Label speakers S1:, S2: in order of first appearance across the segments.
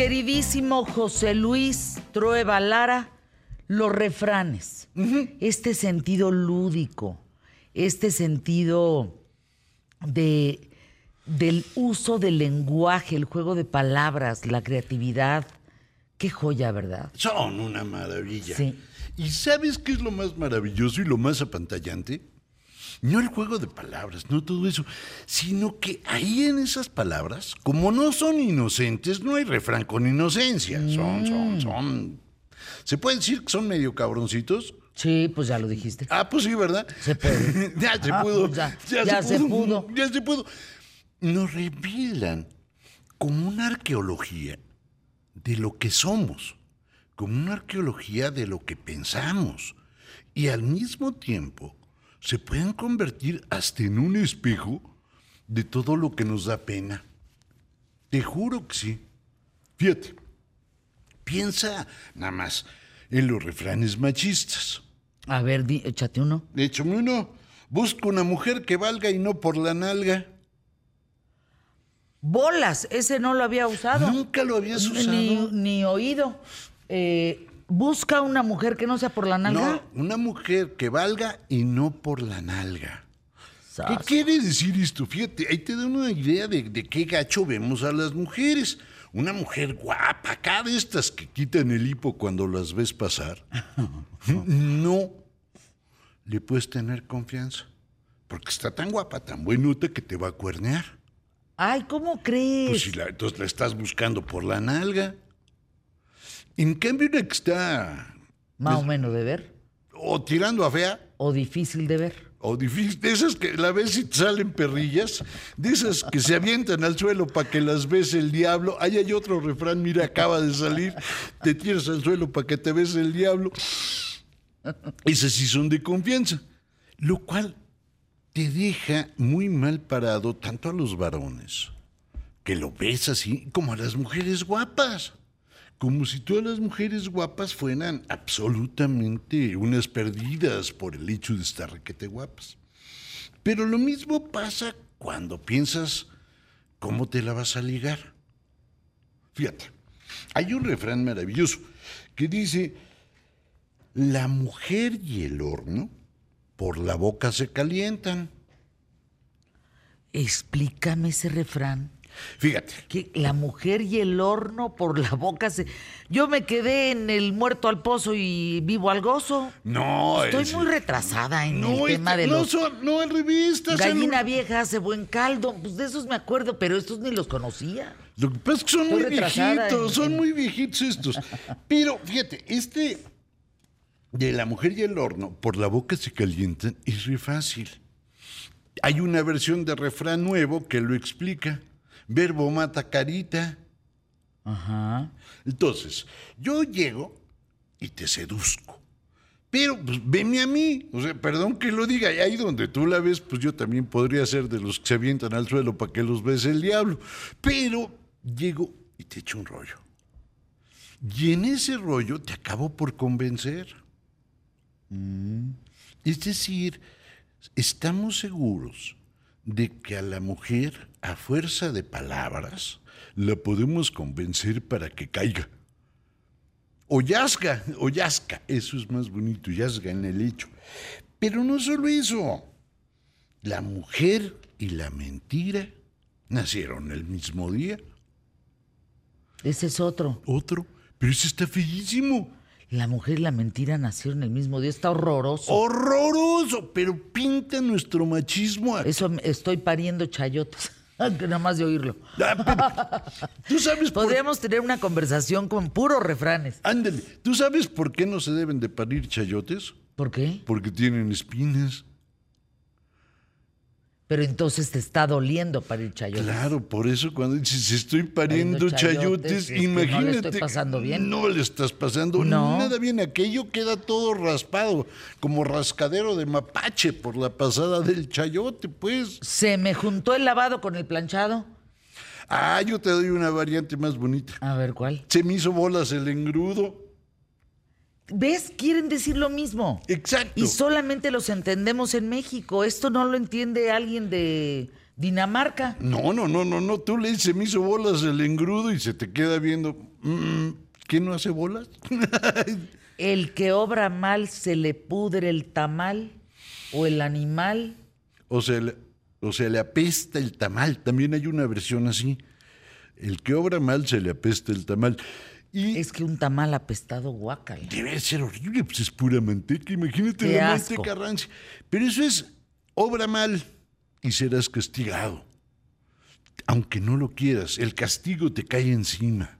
S1: queridísimo José Luis Trueba Lara, los refranes, este sentido lúdico, este sentido de, del uso del lenguaje, el juego de palabras, la creatividad. Qué joya, ¿verdad?
S2: Son una maravilla.
S1: Sí.
S2: ¿Y sabes qué es lo más maravilloso y lo más apantallante? No el juego de palabras, no todo eso, sino que ahí en esas palabras, como no son inocentes, no hay refrán con inocencia. Son, son, son. ¿Se puede decir que son medio cabroncitos?
S1: Sí, pues ya lo dijiste.
S2: Ah, pues sí, ¿verdad?
S1: Se puede.
S2: ya se
S1: Ah,
S2: pudo.
S1: pues ya, ya se pudo.
S2: Ya se pudo. Nos revelan como una arqueología de lo que somos, como una arqueología de lo que pensamos. Y al mismo tiempo se pueden convertir hasta en un espejo de todo lo que nos da pena. Te juro que sí. Fíjate, piensa nada más en los refranes machistas.
S1: A ver, di- échate uno.
S2: Échame uno. Busca una mujer que valga y no por la nalga.
S1: Bolas, ese no lo había usado.
S2: Nunca lo habías usado.
S1: Ni, ni oído. Eh, busca una mujer que no sea por la nalga.
S2: No, una mujer que valga y no por la nalga. ¿Qué quiere decir esto? Fíjate, ahí te da una idea de, de qué gacho vemos a las mujeres. Una mujer guapa, acá de estas que quitan el hipo cuando las ves pasar. No le puedes tener confianza. Porque está tan guapa, tan buenota que te va a cuernear.
S1: Ay, ¿cómo crees?
S2: Pues si la, entonces la estás buscando por la nalga. En cambio, una que está
S1: Más o menos de ver.
S2: o tirando a fea,
S1: O difícil de ver.
S2: o difícil, de esas que la ves y te salen perrillas, de esas que se avientan al suelo para que las ves el diablo. Ahí hay otro refrán, mira, acaba de salir, te tiras al suelo para que te ves el diablo. Esas sí son de confianza. Lo cual te deja muy mal parado tanto a los varones, que lo ves así, como a las mujeres guapas. Como si todas las mujeres guapas fueran absolutamente unas perdidas por el hecho de estar requete guapas. Pero lo mismo pasa cuando piensas cómo te la vas a ligar. Fíjate, hay un refrán maravilloso que dice, la mujer y el horno por la boca se calientan.
S1: Explícame ese refrán.
S2: Fíjate,
S1: Que la mujer y el horno por la boca se. Yo me quedé en el muerto al pozo y vivo al gozo.
S2: no...
S1: Estoy
S2: es-
S1: muy retrasada en
S2: no,
S1: el tema de
S2: no,
S1: los.
S2: son, no, en revistas. en-
S1: Gallina vieja hace buen caldo. Pues de esos me acuerdo, pero estos ni los conocía.
S2: Lo que pasa es que son
S1: Estoy
S2: muy viejitos,
S1: en-
S2: son
S1: en-
S2: muy viejitos estos. Pero fíjate, este de la mujer y el horno, por la boca se calientan, es re fácil. Hay una versión de refrán nuevo que lo explica. Verbo mata carita.
S1: Ajá.
S2: Entonces, yo llego y te seduzco. Pero, pues, venme a mí. O sea, perdón que lo diga. Y ahí donde tú la ves, pues yo también podría ser de los que se avientan al suelo para que los ves el diablo. Pero llego y te echo un rollo. Y en ese rollo te acabo por convencer. Es decir, estamos seguros de que a la mujer, a fuerza de palabras, la podemos convencer para que caiga. O yazga, o yazca, eso es más bonito, yazga en el hecho. Pero no solo eso, la mujer y la mentira nacieron el mismo día.
S1: Ese es otro.
S2: Otro, pero ese está feísimo.
S1: La mujer y la mentira nacieron el mismo día. Está horroroso.
S2: Horroroso, pero pinta nuestro machismo.
S1: Eso estoy pariendo chayotes. Que Nada más de oírlo.
S2: Ah, pero- Tú sabes por
S1: Podríamos tener una conversación con puros refranes.
S2: Ándale, ¿tú sabes por qué no se deben de parir chayotes?
S1: ¿Por qué?
S2: Porque tienen espinas.
S1: Pero entonces te está doliendo parir chayotes.
S2: Claro, por eso cuando dices estoy pariendo
S1: Pariendo chayotes,
S2: chayotes,
S1: es que no le
S2: imagínate.
S1: estoy pasando bien.
S2: No le estás pasando
S1: No.
S2: nada bien. Aquello queda todo raspado, como rascadero de mapache por la pasada del chayote, pues.
S1: Se me juntó el lavado con el planchado.
S2: Ah, yo te doy una variante más bonita.
S1: A ver, ¿cuál?
S2: Se me hizo bolas el engrudo.
S1: ¿Ves? Quieren decir lo mismo.
S2: Exacto.
S1: Y solamente los entendemos en México. Esto no lo entiende alguien de Dinamarca.
S2: No, no, no, no, no. Tú le dices, se me hizo bolas el engrudo y se te queda viendo. Mm, ¿Qué no hace bolas?
S1: El que obra mal se le pudre el tamal o el animal.
S2: o, sea, le- o sea, le apesta el tamal. También hay una versión así. El que obra mal se le apesta el tamal. Y
S1: Es que un tamal apestado guácala.
S2: debe ser horrible, pues es pura manteca. Imagínate
S1: Qué
S2: la
S1: asco.
S2: manteca rancia. Pero eso es obra mal y serás castigado. Aunque no lo quieras, el castigo te cae encima.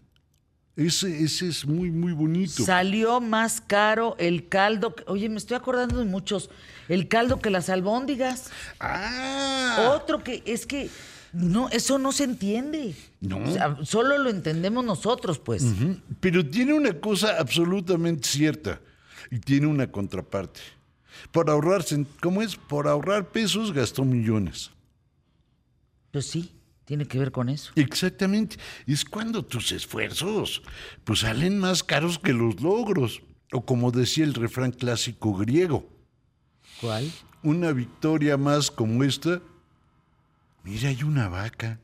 S2: Ese, ese es muy, muy bonito.
S1: Salió más caro el caldo. que- Oye, me estoy acordando de muchos. El caldo que las albóndigas.
S2: ah,
S1: Otro que es que no, eso no se entiende.
S2: No.
S1: O sea, solo lo entendemos nosotros, pues.
S2: Pero tiene una cosa absolutamente cierta y tiene una contraparte. Por ahorrar, cent- ¿cómo es? Por ahorrar pesos gastó millones.
S1: Pues sí, tiene que ver con eso.
S2: Exactamente. Es cuando tus esfuerzos pues salen más caros que los logros. O como decía el refrán clásico griego,
S1: ¿Cuál?
S2: una victoria más como esta. Mira, hay una vaca.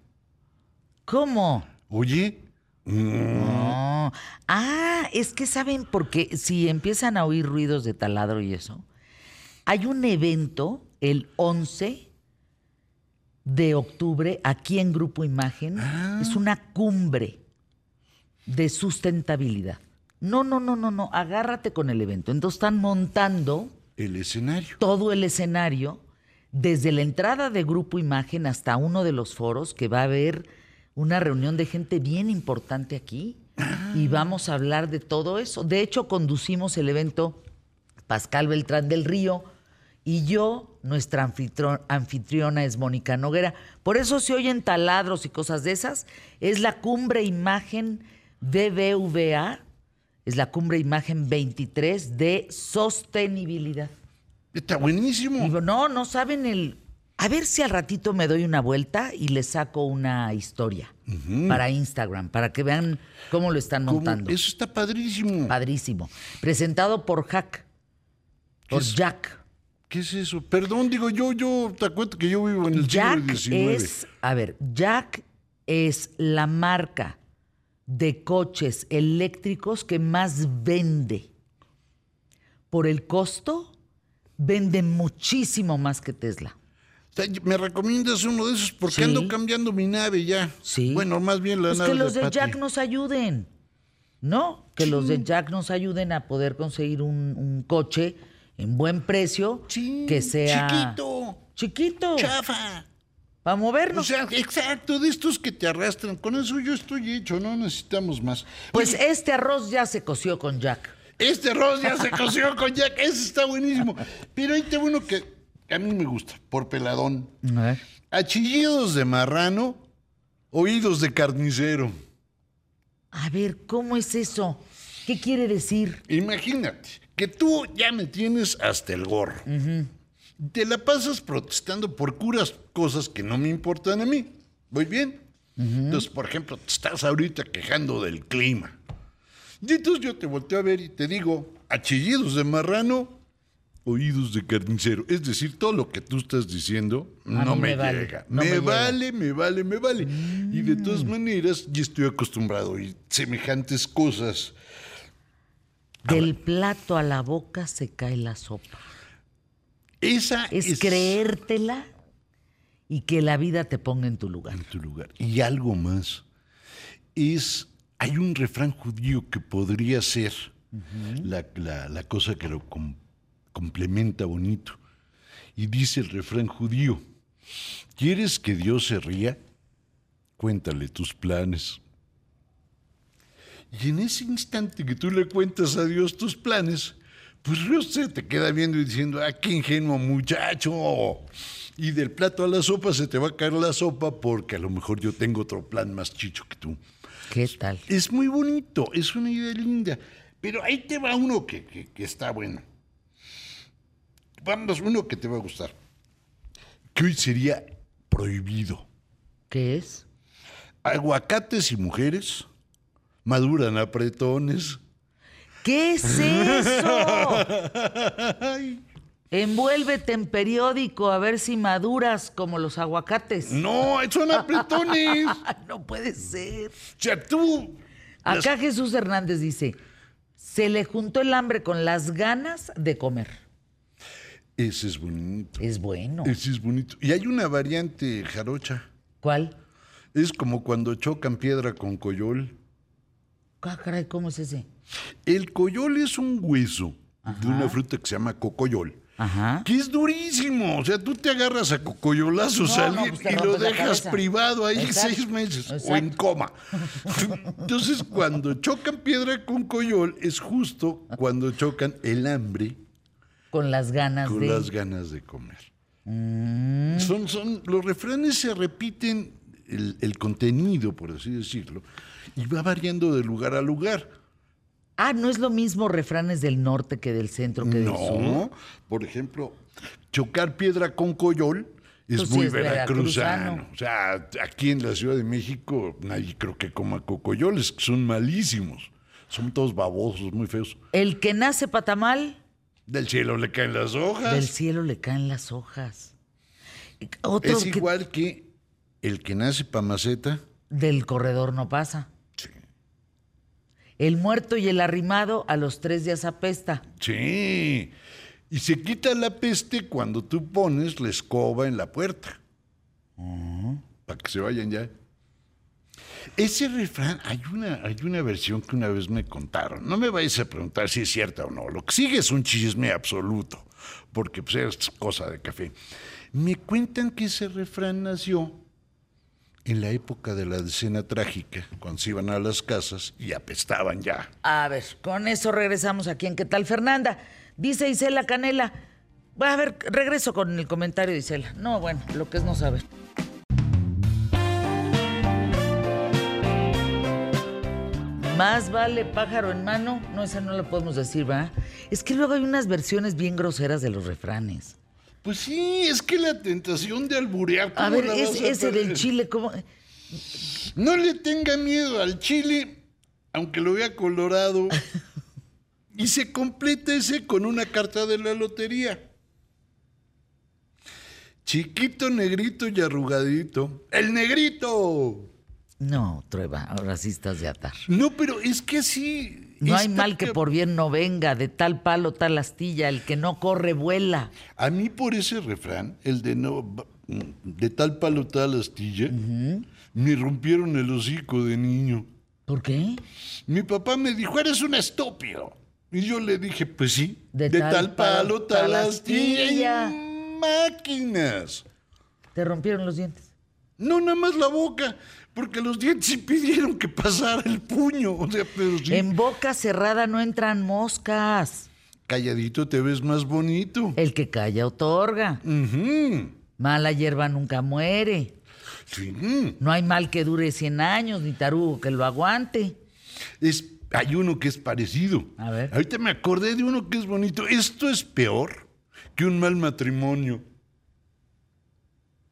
S1: ¿Cómo?
S2: Oye,
S1: No. Ah, es que saben porque si empiezan a oír ruidos de taladro y eso, hay un evento el 11 de octubre aquí en Grupo Imagen. Es una cumbre de sustentabilidad. No, no, no, no, no. Agárrate con el evento. Entonces están montando
S2: el escenario.
S1: todo el escenario, desde la entrada de Grupo Imagen hasta uno de los foros, que va a haber una reunión de gente bien importante aquí. Y vamos a hablar de todo eso. De hecho, conducimos el evento Pascal Beltrán del Río y yo, nuestra anfitriona es Mónica Noguera. Por eso se oyen taladros y cosas de esas. Es la cumbre imagen BBVA, es la cumbre imagen 23 de sostenibilidad.
S2: Está buenísimo.
S1: Digo, no, no saben el. A ver si al ratito me doy una vuelta y les saco una historia para Instagram, para que vean cómo lo están
S2: ¿Cómo?
S1: montando.
S2: Eso está padrísimo.
S1: Padrísimo. Presentado por Hack, por
S2: es?
S1: Jack.
S2: ¿Qué es eso? Perdón, digo yo, yo te cuento que yo vivo en el
S1: Jack
S2: siglo XIX.
S1: es, a ver, Jack es la marca de coches eléctricos que más vende. Por el costo, vende muchísimo más que Tesla.
S2: O ¿Me recomiendas uno de esos? Porque
S1: Sí.
S2: ando cambiando mi nave ya.
S1: Sí.
S2: Bueno, más bien la
S1: Pues
S2: nave
S1: que los de. Jack nos ayuden. ¿No? Que los de Jack nos ayuden a poder conseguir un, un coche en buen precio
S2: Sí,
S1: que sea
S2: chiquito.
S1: chiquito
S2: Chafa.
S1: para
S2: O
S1: movernos.
S2: sea, exacto, de estos que te arrastran. Con eso yo estoy hecho, no necesitamos más.
S1: pues
S2: Oye,
S1: este arroz ya se coció con Jack.
S2: Este arroz ya se coció con Jack, ese está buenísimo. Pero ahí te uno que a mí me gusta, por peladón.
S1: A ver.
S2: Achillidos de marrano, oídos de carnicero.
S1: A ver, ¿cómo es eso? ¿Qué quiere decir?
S2: Imagínate que tú ya me tienes hasta el gorro. Te la pasas protestando por curas cosas que no me importan a mí. ¿Voy bien? Entonces, por ejemplo, te estás ahorita quejando del clima. Y entonces yo te volteo a ver y te digo, achillidos de marrano, oídos de carnicero. Es decir, todo lo que tú estás diciendo no me,
S1: vale,
S2: llega.
S1: no
S2: me,
S1: me llega.
S2: vale, me vale, me vale. Y de todas maneras, ya estoy acostumbrado a oír semejantes cosas.
S1: Del plato a la boca se cae la sopa.
S2: Esa
S1: Es, creértela y que la vida te ponga en tu lugar.
S2: en tu lugar. Y algo más. Es, hay un refrán judío que podría ser la, la- cosa que lo com- complementa bonito. Y dice el refrán judío, ¿quieres que Dios se ría? Cuéntale tus planes. Y en ese instante que tú le cuentas a Dios tus planes, pues Dios se te queda viendo y diciendo, ah, qué ingenuo muchacho. Y del plato a la sopa se te va a caer la sopa porque a lo mejor yo tengo otro plan más chicho que tú.
S1: ¿Qué tal?
S2: Es muy bonito, es una idea linda. Pero ahí te va uno que, que- que está bueno. Vamos, uno que te va a gustar. Que hoy sería prohibido.
S1: ¿Qué es?
S2: Aguacates y mujeres maduran apretones.
S1: ¿Qué es eso? Envuélvete en periódico a ver si maduras como los aguacates.
S2: No, son apretones.
S1: no puede ser.
S2: O sea, tú
S1: Acá Jesús Hernández dice, se le juntó el hambre con las ganas de comer.
S2: Ese es bonito.
S1: Es bueno.
S2: Ese es bonito. Y hay una variante jarocha.
S1: ¿Cuál?
S2: Es como cuando chocan piedra con coyol.
S1: Ah, caray, ¿cómo es ese?
S2: El coyol es un hueso de una fruta que se llama cocoyol.
S1: Ajá.
S2: Que es durísimo. O sea, tú te agarras a cocoyolazos
S1: No,
S2: a
S1: no,
S2: alguien
S1: pues
S2: y lo dejas privado ahí
S1: Exacto,
S2: seis meses o en coma. Entonces, cuando chocan piedra con coyol, es justo cuando chocan el hambre
S1: Con las ganas
S2: con
S1: de...
S2: las ganas de comer.
S1: Mm.
S2: Son, son, los refranes se repiten el, el contenido, por así decirlo, y va variando de lugar a lugar.
S1: Ah, no es lo mismo refranes del norte que del centro que del sur.
S2: No, por ejemplo, chocar piedra con coyol es
S1: Pues sí,
S2: muy
S1: es
S2: veracruzano.
S1: veracruzano.
S2: O sea, aquí en la Ciudad de México nadie creo que coma cocoyoles, que son malísimos. Son todos babosos, muy feos.
S1: El que nace patamal,
S2: Del cielo le caen las hojas.
S1: del cielo le caen las hojas. Otro
S2: es
S1: que
S2: igual que el que nace pa' maceta.
S1: del corredor no pasa. El muerto y el arrimado a los tres días apesta.
S2: Sí. Y se quita la peste cuando tú pones la escoba en la puerta. Para que se vayan ya. Ese refrán, hay una, hay una versión que una vez me contaron. No me vais a preguntar si es cierta o no. Lo que sigue es un chisme absoluto, porque pues, es cosa de café. Me cuentan que ese refrán nació en la época de la decena trágica, cuando se iban a las casas y apestaban ya.
S1: A ver, con eso regresamos aquí en ¿Qué tal, Fernanda? Dice Isela Canela. Va a ver, regreso con el comentario de Isela. No, bueno, lo que es no saber. Más vale pájaro en mano. No, esa no lo podemos decir, ¿va? Es que luego hay unas versiones bien groseras de los refranes.
S2: Pues sí, es que la tentación de alburear.
S1: A
S2: ¿cómo
S1: ver, es-
S2: a
S1: ese del chile, ¿cómo?
S2: No le tenga miedo al chile, aunque lo vea colorado. y se completa ese con una carta de la lotería. Chiquito, negrito y arrugadito. ¡El negrito!
S1: No, Trueba, ahora sí estás de atar.
S2: No, pero es que así.
S1: No hay mal que por bien no venga, de tal palo, tal astilla, el que no corre vuela.
S2: A mí por ese refrán, el de no de tal palo tal astilla, me rompieron el hocico de niño.
S1: ¿Por qué?
S2: Mi papá me dijo, eres un estúpido. Y yo le dije, pues sí,
S1: De
S2: de,
S1: tal
S2: tal,
S1: palo, tal
S2: tal astilla. máquinas.
S1: Te rompieron los dientes.
S2: No nada más la boca, porque los dientes sí pidieron que pasara el puño. O sea, pero sí,
S1: En boca cerrada no entran moscas.
S2: calladito te ves más bonito.
S1: El que calla otorga.
S2: Ujú.
S1: Mala hierba nunca muere.
S2: Sí.
S1: No hay mal que dure 100 años, ni tarugo que lo aguante.
S2: Es, hay uno que es parecido.
S1: A ver.
S2: Ahorita me acordé de uno que es bonito. Esto es peor que un mal matrimonio.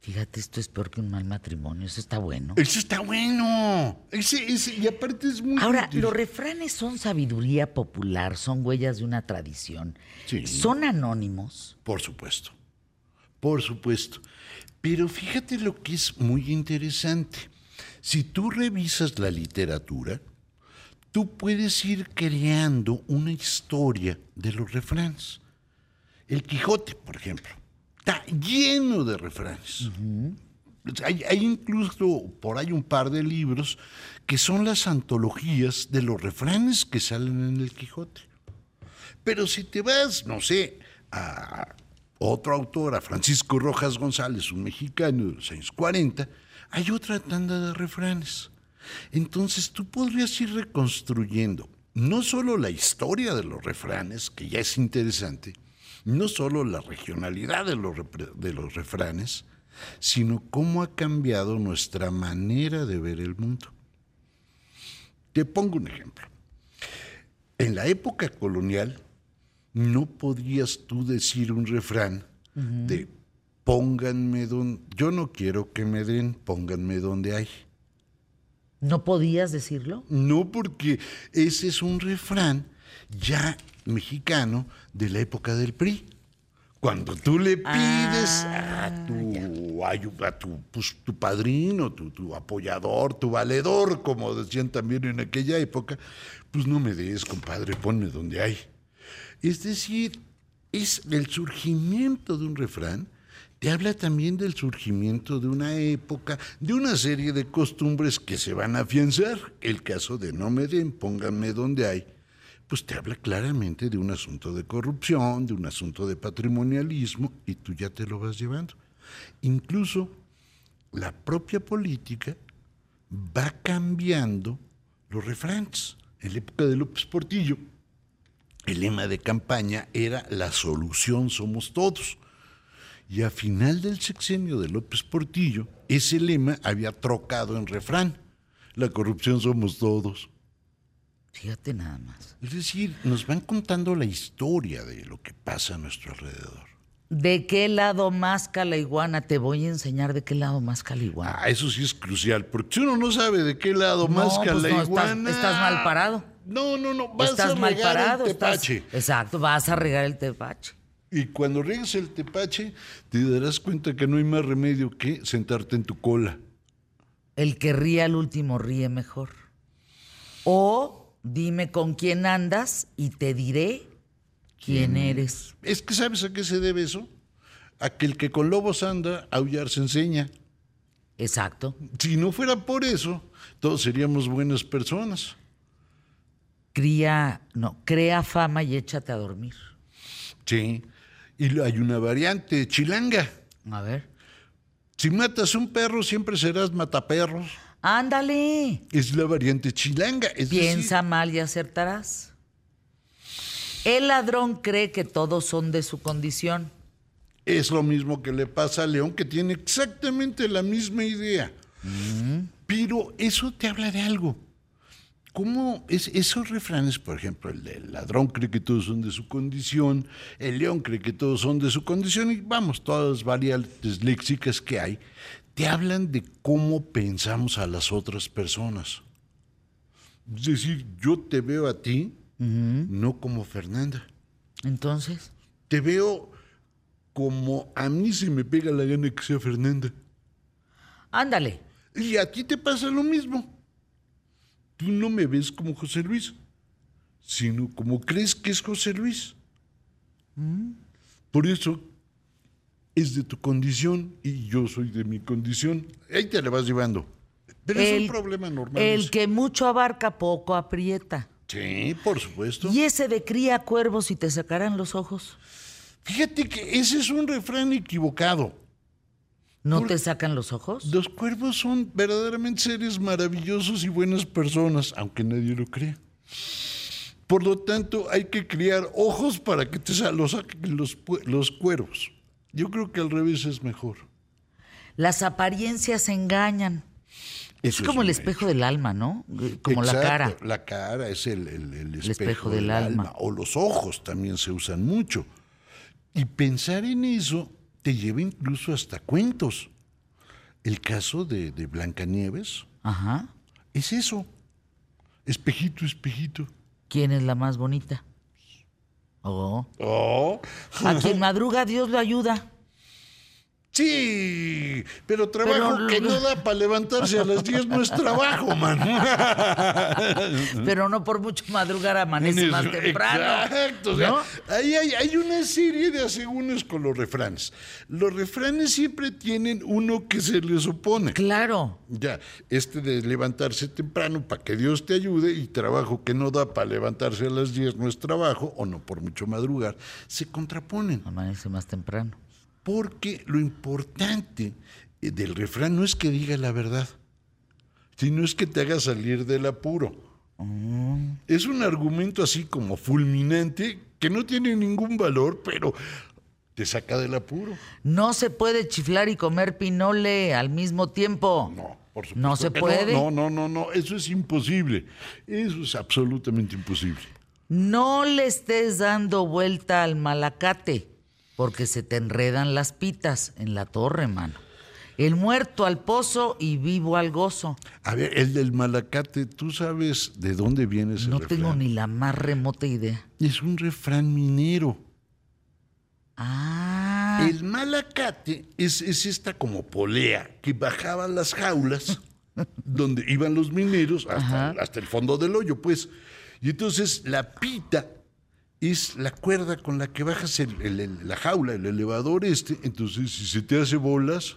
S1: Fíjate, esto es peor que un mal matrimonio. Eso está bueno.
S2: Ese está bueno. Ese, ese, y aparte es muy
S1: Ahora,
S2: útil.
S1: los refranes son sabiduría popular, son huellas de una tradición.
S2: Sí.
S1: Son anónimos.
S2: Por supuesto. Por supuesto. Pero fíjate lo que es muy interesante. Si tú revisas la literatura, tú puedes ir creando una historia de los refranes. El Quijote, por ejemplo, está lleno de refranes. Hay, hay incluso por ahí un par de libros que son las antologías de los refranes que salen en el Quijote. Pero si te vas, no sé, a otro autor, a Francisco Rojas González, un mexicano de los años 40, hay otra tanda de refranes. Entonces tú podrías ir reconstruyendo no solo la historia de los refranes, que ya es interesante, no solo la regionalidad de los, de los refranes, sino cómo ha cambiado nuestra manera de ver el mundo. Te pongo un ejemplo. En la época colonial, no podías tú decir un refrán de pónganme donde. Yo no quiero que me den, pónganme donde hay.
S1: ¿No podías decirlo?
S2: No, porque ese es un refrán ya mexicano de la época del PRI. Cuando tú le pides
S1: Ah,
S2: a tu, a tu, pues, tu padrino, tu, tu apoyador, tu valedor, como decían también en aquella época, pues no me des, compadre, ponme donde hay. Es decir, es el surgimiento de un refrán, te habla también del surgimiento de una época, de una serie de costumbres que se van a afianzar. El caso de no me den, pónganme donde hay, pues te habla claramente de un asunto de corrupción, de un asunto de patrimonialismo, y tú ya te lo vas llevando. Incluso la propia política va cambiando los refranes. En la época de López Portillo, el lema de campaña era la solución somos todos. Y a final del sexenio de López Portillo, ese lema había trocado en refrán. La corrupción somos todos.
S1: Fíjate nada más.
S2: Es decir, nos van contando la historia de lo que pasa a nuestro alrededor.
S1: ¿De qué lado más la iguana? Te voy a enseñar de qué lado más la iguana.
S2: Ah, eso sí es crucial, porque si uno no sabe de qué lado más
S1: pues
S2: la
S1: no, estás-
S2: iguana...
S1: estás mal parado.
S2: No, no, no, vas
S1: estás
S2: a
S1: mal
S2: regar
S1: parado.
S2: el
S1: estás-
S2: tepache.
S1: exacto, vas a regar el tepache.
S2: Y cuando riegues el tepache, te darás cuenta que no hay más remedio que sentarte en tu cola.
S1: El que ríe al último ríe mejor. O dime con quién andas y te diré quién eres.
S2: Es que ¿sabes a qué se debe eso? A que el que con lobos anda, aullar se enseña.
S1: Exacto.
S2: Si no fuera por eso, todos seríamos buenas personas.
S1: Cría, no, crea fama y échate a dormir.
S2: Sí. Y hay una variante, chilanga.
S1: A ver.
S2: Si matas un perro, siempre serás mataperros.
S1: Ándale.
S2: Es la variante chilanga. Es
S1: Piensa mal y acertarás. El ladrón cree que todos son de su condición.
S2: es lo mismo que le pasa a León, que tiene exactamente la misma idea. Pero eso te habla de algo. ¿Cómo es, esos refranes, por ejemplo, el del ladrón cree que todos son de su condición, el león cree que todos son de su condición, y vamos, todas las variantes léxicas que hay, te hablan de cómo pensamos a las otras personas. Es decir, yo te veo a ti no como Fernanda,
S1: Entonces,
S2: te veo como a mí se me pega la gana que sea Fernanda.
S1: ándale.
S2: Y a ti te pasa lo mismo. Tú no me ves como José Luis, sino como crees que es José Luis. Por eso es de tu condición y yo soy de mi condición. Ahí te la vas llevando. Pero es un problema normal.
S1: El que mucho abarca, poco aprieta.
S2: Sí, por supuesto.
S1: Y ese de cría cuervos y te sacarán los ojos.
S2: Fíjate que ese es un refrán equivocado.
S1: ¿No te sacan los ojos?
S2: Los cuervos son verdaderamente seres maravillosos y buenas personas, aunque nadie lo crea. Por lo tanto, hay que criar ojos para que te los saquen los, los cuervos. Yo creo que al revés es mejor.
S1: Las apariencias engañan.
S2: Eso
S1: Es como el espejo del alma, ¿no? Como la cara.
S2: La cara es el, el- el espejo,
S1: espejo
S2: del,
S1: del
S2: alma.
S1: alma.
S2: O los ojos también se usan mucho. Y pensar en eso te lleva incluso hasta cuentos. El caso de, de Blancanieves
S1: Ajá.
S2: es eso. Espejito, espejito.
S1: ¿Quién es la más bonita? Oh.
S2: Oh.
S1: A quien madruga, Dios lo ayuda.
S2: Sí, pero trabajo
S1: Pero-
S2: que no da para levantarse a las 10 no es trabajo, man.
S1: Pero no por mucho madrugar amanece más temprano.
S2: Exacto. o sea,
S1: ¿no?
S2: ahí hay, hay una serie de asegúnes con los refranes. Los refranes siempre tienen uno que se les opone.
S1: Claro.
S2: Ya, este de levantarse temprano para que Dios te ayude y trabajo que no da para levantarse a las 10 no es trabajo, o no por mucho madrugar, se contraponen.
S1: Amanece más temprano.
S2: Porque lo importante eh, del refrán no es que diga la verdad, sino es que te haga salir del apuro. Es un argumento así como fulminante que no tiene ningún valor, pero te saca del apuro.
S1: No se puede chiflar y comer pinole al mismo tiempo.
S2: No, por supuesto.
S1: No se puede.
S2: No, no, no, no, eso es imposible. Eso es absolutamente imposible.
S1: No le estés dando vuelta al malacate, porque se te enredan las pitas en la torre, mano. El muerto al pozo y vivo al gozo.
S2: A ver, el del malacate, ¿tú sabes de dónde viene ese
S1: No
S2: refrán?
S1: tengo ni la más remota idea.
S2: Es un refrán minero.
S1: Ah.
S2: El malacate es, es esta como polea que bajaba las jaulas donde iban los mineros hasta, hasta el fondo del hoyo, pues. Y entonces la pita es la cuerda con la que bajas el- el- el- la jaula, el elevador este. Entonces, si se te hace bolas,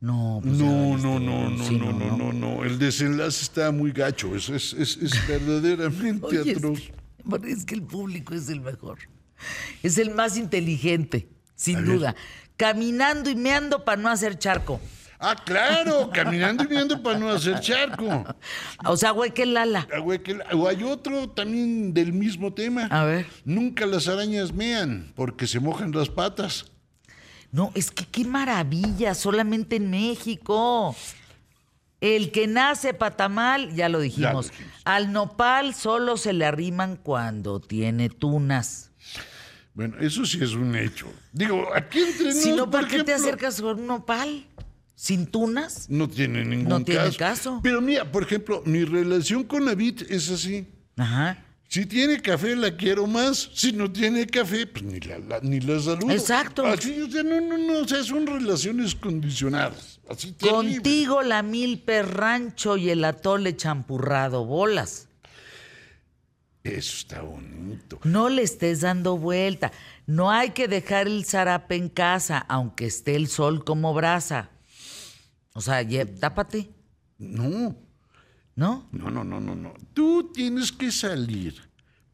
S1: No, pues
S2: no, no, no, no,
S1: sí,
S2: no, no, no, no. El desenlace está muy gacho. Es, es, es, es verdaderamente
S1: Oye,
S2: atroz.
S1: bueno, es que el público es el mejor. Es el más inteligente, sin duda. Caminando y meando para no hacer charco.
S2: Ah, claro, caminando y viendo para no hacer charco.
S1: O sea, güey, que lala.
S2: Ah, o hay otro también del mismo tema.
S1: A ver.
S2: Nunca las arañas mean porque se mojan las patas.
S1: No, es que qué maravilla, solamente en México. El que nace patamal, ya lo dijimos.
S2: dijimos.
S1: Al nopal solo se le arriman cuando tiene tunas.
S2: Bueno, eso sí es un hecho. Digo, aquí entre
S1: si no, ¿para qué te acercas con un nopal? ¿Sin tunas?
S2: No tiene ningún
S1: No tiene
S2: caso.
S1: caso.
S2: Pero mira, por ejemplo, mi relación con David es así.
S1: Ajá.
S2: Si tiene café, la quiero más. Si no tiene café, pues ni la, la- ni la saludo.
S1: Exacto.
S2: Así, o sea, no, no, no, o sea, son relaciones condicionadas. Así terrible.
S1: Contigo la milpe rancho y el atole champurrado, bolas.
S2: Eso está bonito.
S1: No le estés dando vuelta. No hay que dejar el zarape en casa, aunque esté el sol como brasa. O sea, lle- tápate,
S2: No,
S1: ¿no?
S2: no, no, no, no, no. Tú tienes que salir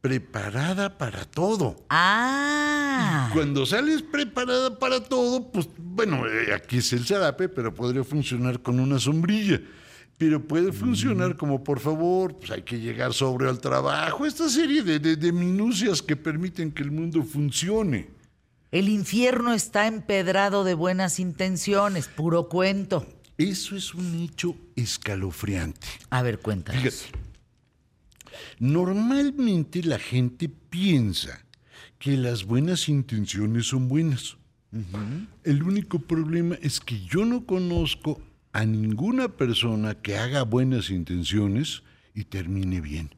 S2: preparada para todo.
S1: Ah.
S2: Cuando sales preparada para todo, pues bueno, eh, aquí es el zarape, pero podría funcionar con una sombrilla. Pero puede funcionar como, por favor, pues hay que llegar sobre al trabajo. Esta serie de, de- de minucias que permiten que el mundo funcione.
S1: El infierno está empedrado de buenas intenciones, puro cuento.
S2: Eso es un hecho escalofriante.
S1: A ver, cuéntanos.
S2: Fíjate, normalmente la gente piensa que las buenas intenciones son buenas. El único problema es que yo no conozco a ninguna persona que haga buenas intenciones y termine bien.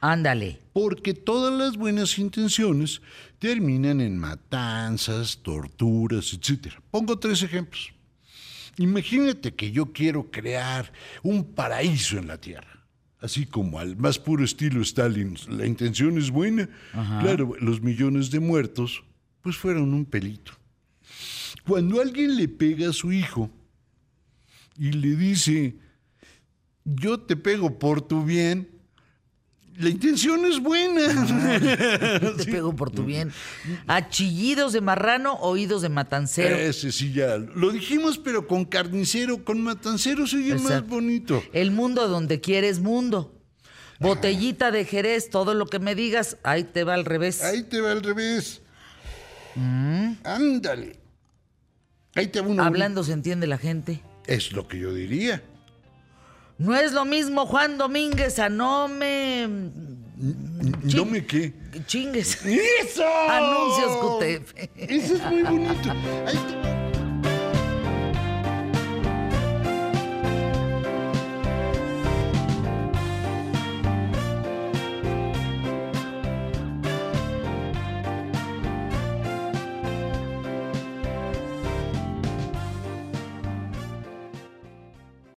S1: Ándale.
S2: Porque todas las buenas intenciones terminan en matanzas, torturas, etc. Pongo tres ejemplos. Imagínate que yo quiero crear un paraíso en la Tierra. Así como al más puro estilo Stalin, la intención es buena. Claro, los millones de muertos, pues fueron un pelito. Cuando alguien le pega a su hijo y le dice, yo te pego por tu bien, la intención es buena.
S1: Te pego por tu bien. Achillidos de marrano, oídos de matancero.
S2: Ese sí ya lo dijimos, pero con carnicero, con matancero se oye más bonito.
S1: El mundo donde quieres mundo. Botellita de Jerez, todo lo que me digas, ahí te va al revés.
S2: Ahí te va al revés.
S1: Mm.
S2: Ándale. Ahí te va uno.
S1: Hablando se entiende la gente.
S2: Es lo que yo diría.
S1: No es lo mismo Juan Domínguez a no me
S2: No me qué.
S1: chingues.
S2: ¡Eso!
S1: Anuncios QTF.
S2: Eso es muy bonito. Ahí va.